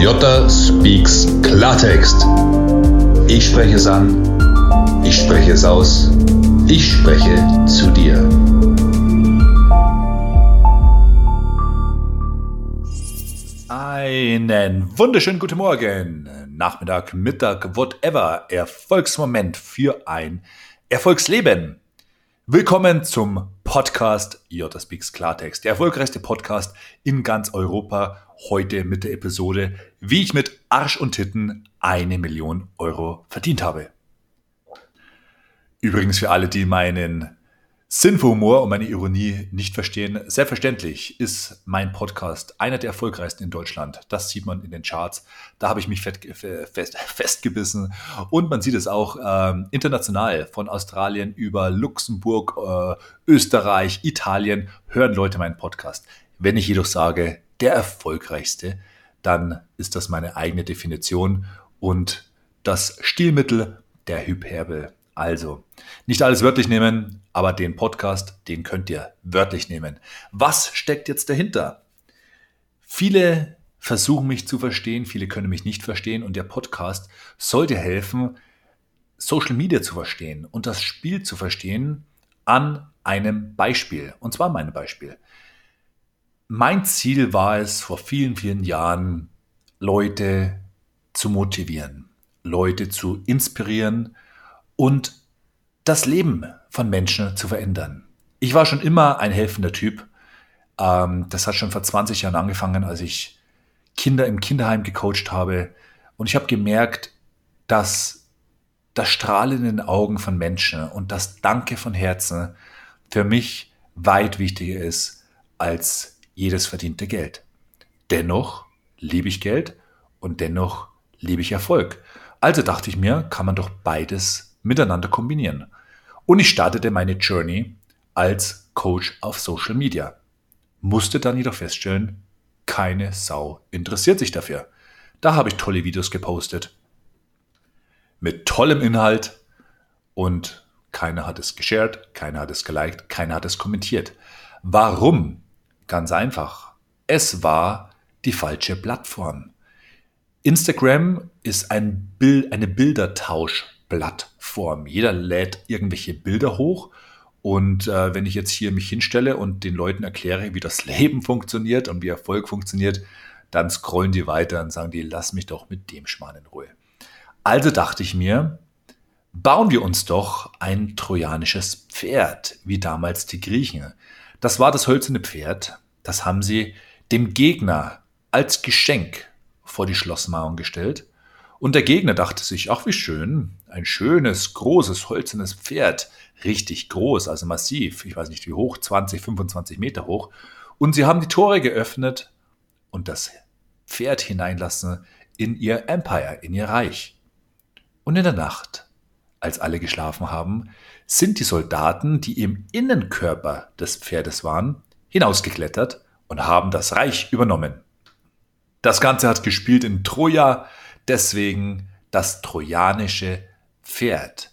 Jota Speaks Klartext. Ich spreche es an, ich spreche es aus, ich spreche zu dir. Einen wunderschönen guten Morgen, Nachmittag, Mittag, whatever, Erfolgsmoment für ein Erfolgsleben. Willkommen zum Podcast Jota Speaks Klartext, der erfolgreichste Podcast in ganz Europa. Heute mit der Episode, wie ich mit Arsch und Titten eine Million Euro verdient habe. Übrigens für alle, die meinen Sinn für Humor und meine Ironie nicht verstehen. Selbstverständlich ist mein Podcast einer der erfolgreichsten in Deutschland. Das sieht man in den Charts. Da habe ich mich fest, fest, festgebissen. Und man sieht es auch ähm, international. Von Australien über Luxemburg, äh, Österreich, Italien hören Leute meinen Podcast. Wenn ich jedoch sage, der erfolgreichste, dann ist das meine eigene Definition und das Stilmittel der Hyperbel. Also, nicht alles wörtlich nehmen, aber den Podcast, den könnt ihr wörtlich nehmen. Was steckt jetzt dahinter? Viele versuchen mich zu verstehen, viele können mich nicht verstehen und der Podcast sollte helfen, Social Media zu verstehen und das Spiel zu verstehen an einem Beispiel. Und zwar meinem Beispiel. Mein Ziel war es vor vielen, vielen Jahren, Leute zu motivieren, Leute zu inspirieren, und das Leben von Menschen zu verändern. Ich war schon immer ein helfender Typ. Ähm, das hat schon vor 20 Jahren angefangen, als ich Kinder im Kinderheim gecoacht habe. Und ich habe gemerkt, dass das Strahlen in den Augen von Menschen und das Danke von Herzen für mich weit wichtiger ist als jedes verdiente Geld. Dennoch liebe ich Geld und dennoch liebe ich Erfolg. Also dachte ich mir, kann man doch beides miteinander kombinieren. Und ich startete meine Journey als Coach auf Social Media. Musste dann jedoch feststellen, keine Sau interessiert sich dafür. Da habe ich tolle Videos gepostet. Mit tollem Inhalt und keiner hat es geshared, keiner hat es geliked, keiner hat es kommentiert. Warum? Ganz einfach. Es war die falsche Plattform. Instagram ist ein Bild, eine Bildertauschplattform. Jeder lädt irgendwelche Bilder hoch und äh, wenn ich jetzt hier mich hinstelle und den Leuten erkläre, wie das Leben funktioniert und wie Erfolg funktioniert, dann scrollen die weiter und sagen die, lass mich doch mit dem Schmarrn in Ruhe. Also dachte ich mir, bauen wir uns doch ein trojanisches Pferd, wie damals die Griechen. Das war das hölzerne Pferd, das haben sie dem Gegner als Geschenk vor die Schlossmauern gestellt. Und der Gegner dachte sich, ach wie schön, ein schönes, großes, holzenes Pferd, richtig groß, also massiv, ich weiß nicht wie hoch, 20, 25 Meter hoch. Und sie haben die Tore geöffnet und das Pferd hineinlassen in ihr Empire, in ihr Reich. Und in der Nacht, als alle geschlafen haben, sind die Soldaten, die im Innenkörper des Pferdes waren, hinausgeklettert und haben das Reich übernommen. Das Ganze hat gespielt in Troja, deswegen das trojanische Pferd.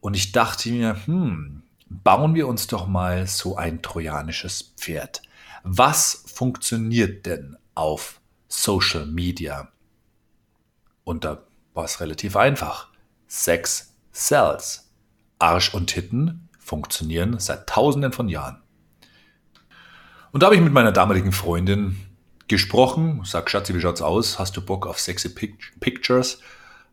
Und ich dachte mir, hm, bauen wir uns doch mal so ein trojanisches Pferd. Was funktioniert denn auf Social Media? Und da war es relativ einfach. Sex sells. Arsch und Titten funktionieren seit tausenden von Jahren. Und da habe ich mit meiner damaligen Freundin gesprochen. Sag, Schatzi, wie schaut's aus? Hast du Bock auf sexy Pictures?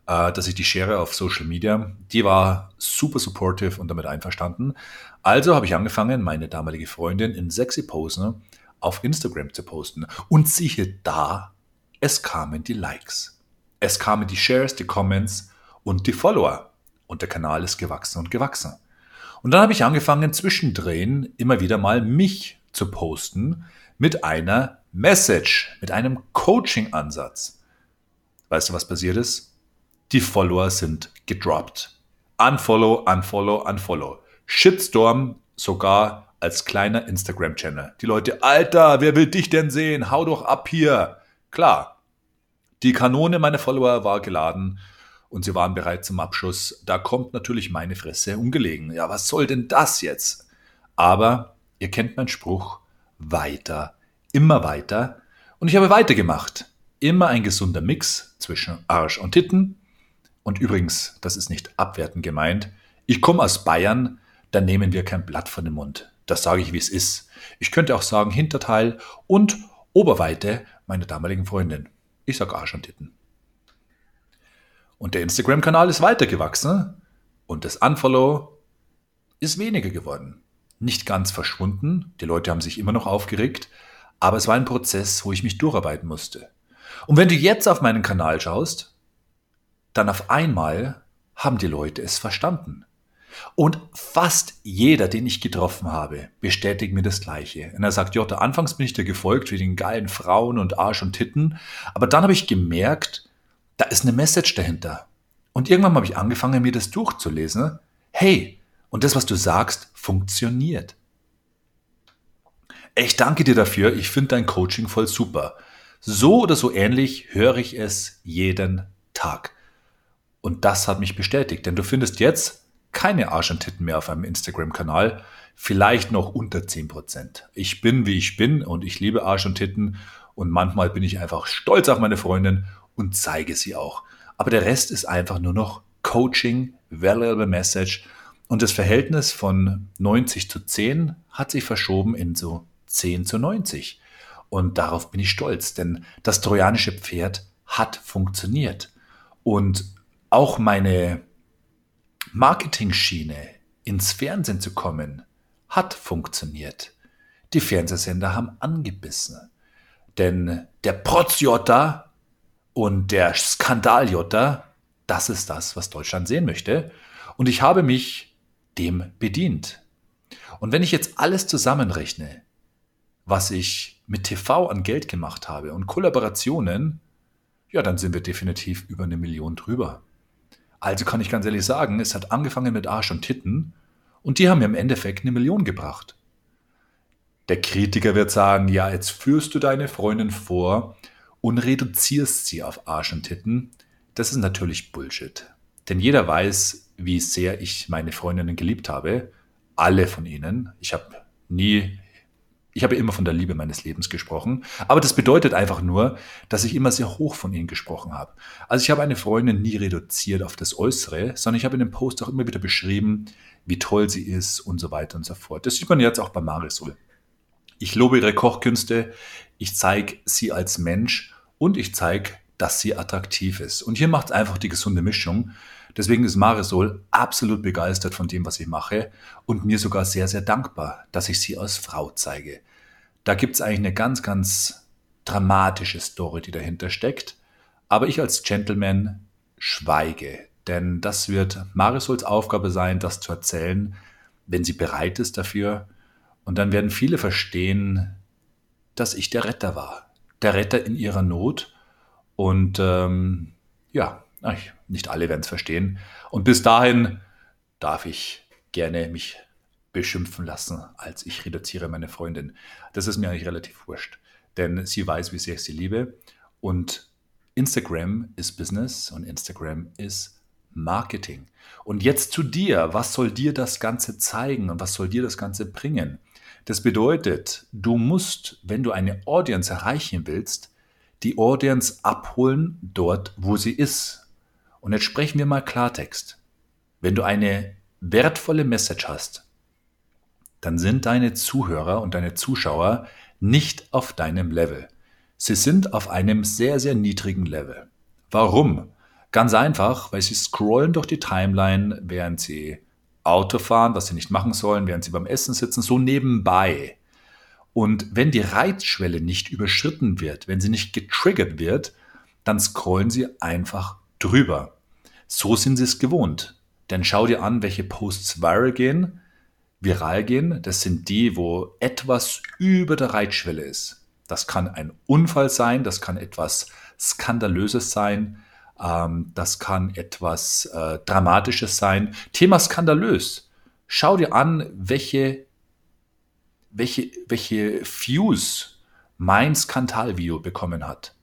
Äh, dass ich die share auf Social Media. Die war super supportive und damit einverstanden. Also habe ich angefangen, meine damalige Freundin in sexy Posen auf Instagram zu posten. Und siehe da, es kamen die Likes. Es kamen die Shares, die Comments und die Follower. Und der Kanal ist gewachsen und gewachsen. Und dann habe ich angefangen, zwischendrin immer wieder mal mich zu posten mit einer Message, mit einem Coaching-Ansatz. Weißt du, was passiert ist? Die Follower sind gedroppt. Unfollow, unfollow, unfollow. Shitstorm sogar als kleiner Instagram-Channel. Die Leute, Alter, wer will dich denn sehen? Hau doch ab hier. Klar, die Kanone meiner Follower war geladen und sie waren bereit zum Abschuss. Da kommt natürlich meine Fresse ungelegen. Ja, was soll denn das jetzt? Aber ihr kennt meinen Spruch, weiter immer weiter und ich habe weitergemacht. immer ein gesunder Mix zwischen Arsch und Titten. Und übrigens, das ist nicht abwertend gemeint. Ich komme aus Bayern, da nehmen wir kein Blatt von dem Mund. Das sage ich, wie es ist. Ich könnte auch sagen Hinterteil und Oberweite meiner damaligen Freundin. Ich sage Arsch und Titten. Und der Instagram-Kanal ist weitergewachsen und das Unfollow ist weniger geworden. Nicht ganz verschwunden, die Leute haben sich immer noch aufgeregt, aber es war ein Prozess, wo ich mich durcharbeiten musste. Und wenn du jetzt auf meinen Kanal schaust, dann auf einmal haben die Leute es verstanden. Und fast jeder, den ich getroffen habe, bestätigt mir das Gleiche. Und er sagt, Jota, anfangs bin ich dir gefolgt wie den geilen Frauen und Arsch und Titten, aber dann habe ich gemerkt, da ist eine Message dahinter. Und irgendwann habe ich angefangen, mir das durchzulesen. Hey, und das, was du sagst, funktioniert. Ich danke dir dafür. Ich finde dein Coaching voll super. So oder so ähnlich höre ich es jeden Tag. Und das hat mich bestätigt, denn du findest jetzt keine Arsch und Titten mehr auf einem Instagram-Kanal, vielleicht noch unter 10%. Ich bin, wie ich bin und ich liebe Arsch und Titten und manchmal bin ich einfach stolz auf meine Freundin und zeige sie auch. Aber der Rest ist einfach nur noch Coaching, Valuable Message und das Verhältnis von 90 zu 10 hat sich verschoben in so 10 zu 90. Und darauf bin ich stolz, denn das trojanische Pferd hat funktioniert. Und auch meine Marketing-Schiene ins Fernsehen zu kommen, hat funktioniert. Die Fernsehsender haben angebissen. Denn der Protzjotter und der Skandaljotter, das ist das, was Deutschland sehen möchte. Und ich habe mich dem bedient. Und wenn ich jetzt alles zusammenrechne, was ich mit TV an Geld gemacht habe und Kollaborationen, ja, dann sind wir definitiv über eine Million drüber. Also kann ich ganz ehrlich sagen, es hat angefangen mit Arsch und Titten und die haben mir im Endeffekt eine Million gebracht. Der Kritiker wird sagen, ja, jetzt führst du deine Freundin vor und reduzierst sie auf Arsch und Titten. Das ist natürlich Bullshit. Denn jeder weiß, wie sehr ich meine Freundinnen geliebt habe. Alle von ihnen. Ich habe nie ich habe immer von der Liebe meines Lebens gesprochen, aber das bedeutet einfach nur, dass ich immer sehr hoch von ihnen gesprochen habe. Also ich habe eine Freundin nie reduziert auf das Äußere, sondern ich habe in dem Post auch immer wieder beschrieben, wie toll sie ist und so weiter und so fort. Das sieht man jetzt auch bei Marisol. Ich lobe ihre Kochkünste, ich zeige sie als Mensch und ich zeige, dass sie attraktiv ist. Und hier macht es einfach die gesunde Mischung. Deswegen ist Marisol absolut begeistert von dem, was ich mache und mir sogar sehr, sehr dankbar, dass ich sie als Frau zeige. Da gibt es eigentlich eine ganz, ganz dramatische Story, die dahinter steckt. Aber ich als Gentleman schweige, denn das wird Marisols Aufgabe sein, das zu erzählen, wenn sie bereit ist dafür. Und dann werden viele verstehen, dass ich der Retter war. Der Retter in ihrer Not. Und ähm, ja, nicht alle werden es verstehen. Und bis dahin darf ich gerne mich beschimpfen lassen, als ich reduziere meine Freundin. Das ist mir eigentlich relativ wurscht, denn sie weiß, wie sehr ich sie liebe. Und Instagram ist Business und Instagram ist Marketing. Und jetzt zu dir. Was soll dir das Ganze zeigen und was soll dir das Ganze bringen? Das bedeutet, du musst, wenn du eine Audience erreichen willst, die Audience abholen dort, wo sie ist. Und jetzt sprechen wir mal Klartext. Wenn du eine wertvolle Message hast, dann sind deine Zuhörer und deine Zuschauer nicht auf deinem Level. Sie sind auf einem sehr, sehr niedrigen Level. Warum? Ganz einfach, weil sie scrollen durch die Timeline, während sie Auto fahren, was sie nicht machen sollen, während sie beim Essen sitzen, so nebenbei. Und wenn die Reizschwelle nicht überschritten wird, wenn sie nicht getriggert wird, dann scrollen sie einfach drüber. So sind sie es gewohnt. Denn schau dir an, welche Posts viral gehen, viral gehen. Das sind die, wo etwas über der Reitschwelle ist. Das kann ein Unfall sein, das kann etwas Skandalöses sein, ähm, das kann etwas äh, Dramatisches sein. Thema skandalös. Schau dir an, welche, welche, welche Views mein Skandalvideo bekommen hat.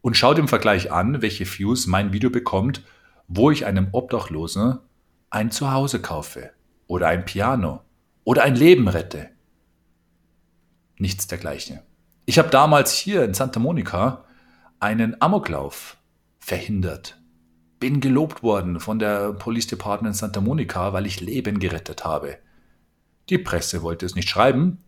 Und schau dir im Vergleich an, welche Views mein Video bekommt, wo ich einem Obdachlosen ein Zuhause kaufe oder ein Piano oder ein Leben rette. Nichts dergleichen. Ich habe damals hier in Santa Monica einen Amoklauf verhindert. Bin gelobt worden von der Police Department Santa Monica, weil ich Leben gerettet habe. Die Presse wollte es nicht schreiben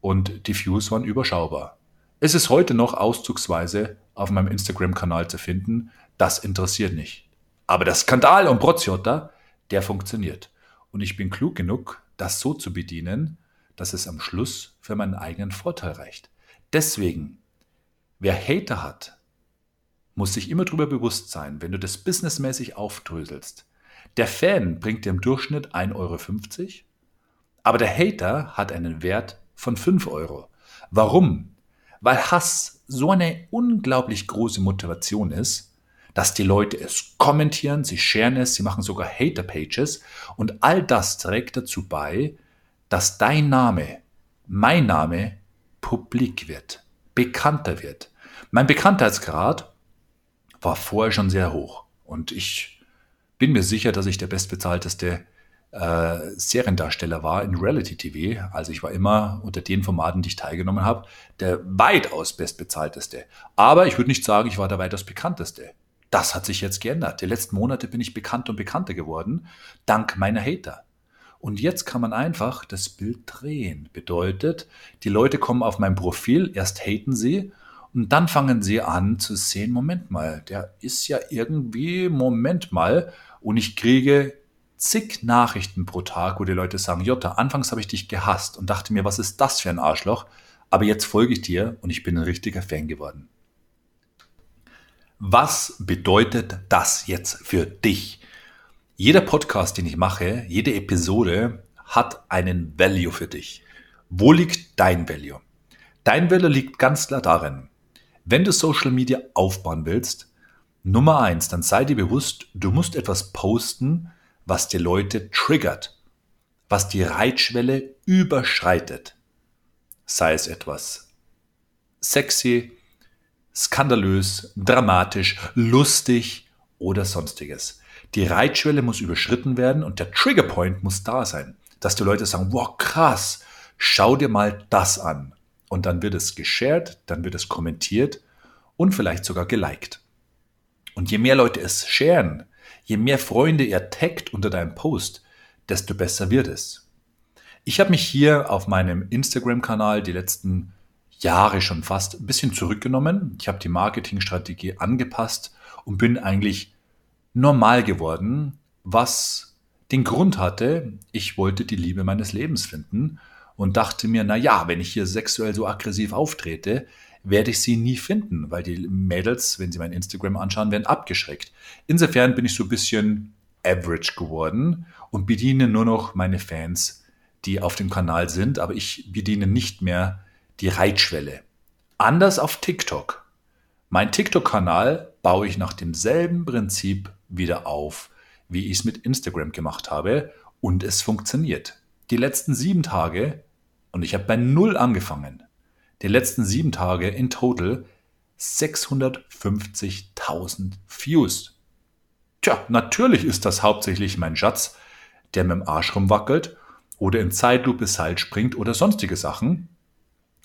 und die Views waren überschaubar. Es ist heute noch auszugsweise auf meinem Instagram-Kanal zu finden. Das interessiert nicht. Aber der Skandal um Broziotta, der funktioniert. Und ich bin klug genug, das so zu bedienen, dass es am Schluss für meinen eigenen Vorteil reicht. Deswegen, wer Hater hat, muss sich immer darüber bewusst sein, wenn du das businessmäßig aufdröselst. Der Fan bringt dir im Durchschnitt 1,50 Euro, aber der Hater hat einen Wert von 5 Euro. Warum? Weil Hass so eine unglaublich große Motivation ist, dass die Leute es kommentieren, sie scheren es, sie machen sogar Hater-Pages und all das trägt dazu bei, dass dein Name, mein Name, publik wird, bekannter wird. Mein Bekanntheitsgrad war vorher schon sehr hoch und ich bin mir sicher, dass ich der bestbezahlteste äh, Seriendarsteller war in Reality TV. Also ich war immer unter den Formaten, die ich teilgenommen habe, der weitaus bestbezahlteste. Aber ich würde nicht sagen, ich war der weitaus bekannteste. Das hat sich jetzt geändert. Die letzten Monate bin ich bekannt und bekannter geworden, dank meiner Hater. Und jetzt kann man einfach das Bild drehen. Bedeutet, die Leute kommen auf mein Profil, erst haten sie und dann fangen sie an zu sehen, Moment mal, der ist ja irgendwie, Moment mal, und ich kriege zig Nachrichten pro Tag, wo die Leute sagen, Jutta, anfangs habe ich dich gehasst und dachte mir, was ist das für ein Arschloch, aber jetzt folge ich dir und ich bin ein richtiger Fan geworden. Was bedeutet das jetzt für dich? Jeder Podcast, den ich mache, jede Episode hat einen Value für dich. Wo liegt dein Value? Dein Value liegt ganz klar darin, wenn du Social Media aufbauen willst, Nummer eins, dann sei dir bewusst, du musst etwas posten, was die Leute triggert, was die Reitschwelle überschreitet. Sei es etwas sexy, skandalös, dramatisch, lustig oder sonstiges. Die Reitschwelle muss überschritten werden und der Triggerpoint muss da sein, dass die Leute sagen, wow, krass, schau dir mal das an. Und dann wird es geshared, dann wird es kommentiert und vielleicht sogar geliked. Und je mehr Leute es sharen, je mehr Freunde ihr taggt unter deinem Post, desto besser wird es. Ich habe mich hier auf meinem Instagram-Kanal die letzten Jahre schon fast ein bisschen zurückgenommen. Ich habe die Marketingstrategie angepasst und bin eigentlich normal geworden, was den Grund hatte, ich wollte die Liebe meines Lebens finden und dachte mir, na ja, wenn ich hier sexuell so aggressiv auftrete, werde ich sie nie finden, weil die Mädels, wenn sie mein Instagram anschauen, werden abgeschreckt. Insofern bin ich so ein bisschen average geworden und bediene nur noch meine Fans, die auf dem Kanal sind, aber ich bediene nicht mehr die Reitschwelle. Anders auf TikTok. Mein TikTok-Kanal baue ich nach demselben Prinzip wieder auf, wie ich es mit Instagram gemacht habe und es funktioniert. Die letzten sieben Tage, und ich habe bei Null angefangen, die letzten sieben Tage in total 650.000 Views. Tja, natürlich ist das hauptsächlich mein Schatz, der mit dem Arsch rumwackelt oder in Zeitlupe Seil springt oder sonstige Sachen.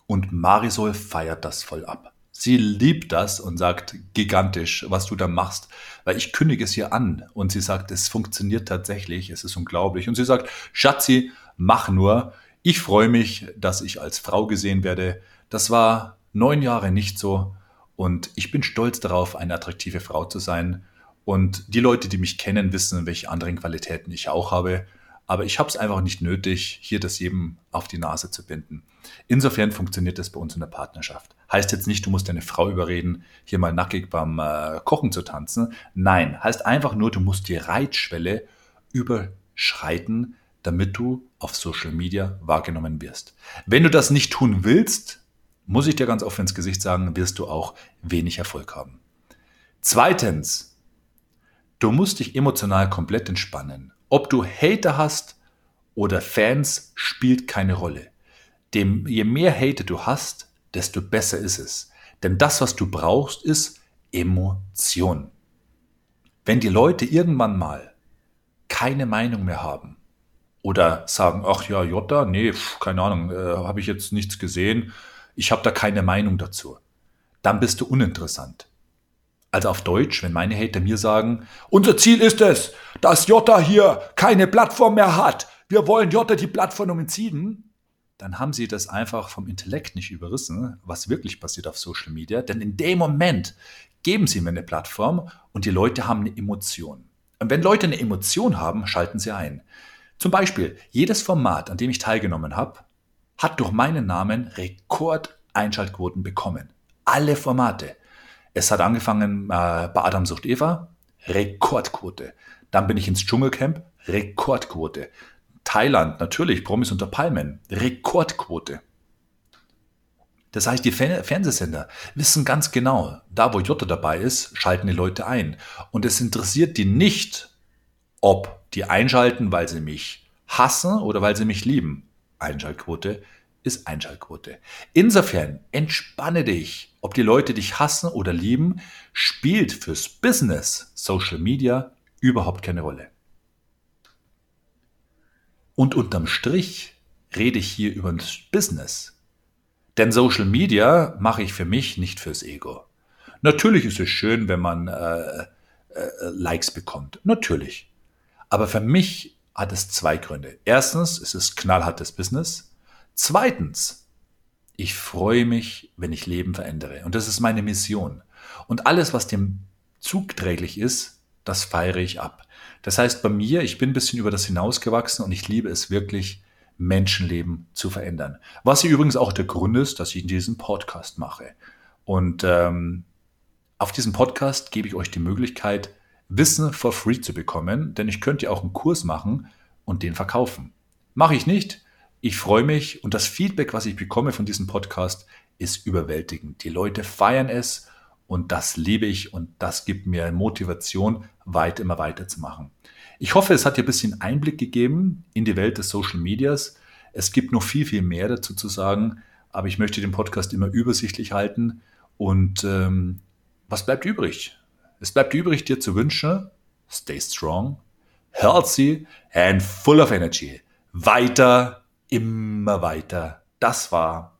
Und Marisol feiert das voll ab. Sie liebt das und sagt gigantisch, was du da machst, weil ich kündige es hier an und sie sagt, es funktioniert tatsächlich, es ist unglaublich und sie sagt, Schatzi, mach nur. Ich freue mich, dass ich als Frau gesehen werde. Das war neun Jahre nicht so und ich bin stolz darauf, eine attraktive Frau zu sein. Und die Leute, die mich kennen, wissen, welche anderen Qualitäten ich auch habe. Aber ich habe es einfach nicht nötig, hier das jedem auf die Nase zu binden. Insofern funktioniert das bei uns in der Partnerschaft. Heißt jetzt nicht, du musst deine Frau überreden, hier mal nackig beim äh, Kochen zu tanzen. Nein, heißt einfach nur, du musst die Reitschwelle überschreiten, damit du auf Social Media wahrgenommen wirst. Wenn du das nicht tun willst, muss ich dir ganz offen ins Gesicht sagen, wirst du auch wenig Erfolg haben. Zweitens, du musst dich emotional komplett entspannen. Ob du Hater hast oder Fans, spielt keine Rolle. Dem, je mehr Hater du hast, desto besser ist es. Denn das, was du brauchst, ist Emotion. Wenn die Leute irgendwann mal keine Meinung mehr haben oder sagen, ach ja, Jota, nee, pf, keine Ahnung, äh, habe ich jetzt nichts gesehen, ich habe da keine Meinung dazu, dann bist du uninteressant. Also auf Deutsch, wenn meine Hater mir sagen, unser Ziel ist es, dass Jota hier keine Plattform mehr hat. Wir wollen Jota die Plattform entziehen. Dann haben sie das einfach vom Intellekt nicht überrissen, was wirklich passiert auf Social Media. Denn in dem Moment geben sie mir eine Plattform und die Leute haben eine Emotion. Und wenn Leute eine Emotion haben, schalten sie ein. Zum Beispiel, jedes Format, an dem ich teilgenommen habe, hat durch meinen Namen Rekordeinschaltquoten bekommen. Alle Formate. Es hat angefangen äh, bei Adam sucht Eva, Rekordquote. Dann bin ich ins Dschungelcamp, Rekordquote. Thailand, natürlich, Promis unter Palmen, Rekordquote. Das heißt, die Fernsehsender wissen ganz genau, da wo Jutta dabei ist, schalten die Leute ein. Und es interessiert die nicht, ob die einschalten, weil sie mich hassen oder weil sie mich lieben. Einschaltquote ist Einschaltquote. Insofern entspanne dich, ob die Leute dich hassen oder lieben, spielt fürs Business Social Media überhaupt keine Rolle. Und unterm Strich rede ich hier über das Business. Denn Social Media mache ich für mich, nicht fürs Ego. Natürlich ist es schön, wenn man äh, äh, Likes bekommt. Natürlich. Aber für mich hat es zwei Gründe. Erstens ist es knallhartes Business. Zweitens, ich freue mich, wenn ich Leben verändere. Und das ist meine Mission. Und alles, was dem zugträglich ist, das feiere ich ab. Das heißt, bei mir, ich bin ein bisschen über das hinausgewachsen und ich liebe es wirklich, Menschenleben zu verändern. Was hier übrigens auch der Grund ist, dass ich diesen Podcast mache. Und ähm, auf diesem Podcast gebe ich euch die Möglichkeit, Wissen for free zu bekommen, denn ich könnte ja auch einen Kurs machen und den verkaufen. Mache ich nicht. Ich freue mich und das Feedback, was ich bekomme von diesem Podcast, ist überwältigend. Die Leute feiern es und das liebe ich und das gibt mir Motivation, weit immer weiterzumachen. Ich hoffe, es hat dir ein bisschen Einblick gegeben in die Welt des Social Medias. Es gibt noch viel, viel mehr dazu zu sagen, aber ich möchte den Podcast immer übersichtlich halten. Und ähm, was bleibt übrig? Es bleibt übrig, dir zu wünschen, stay strong, healthy and full of energy. Weiter, immer weiter. Das war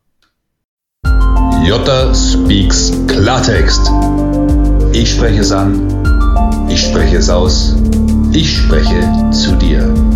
Jota Speaks Klartext. Ich spreche es an, ich spreche es aus, ich spreche zu dir.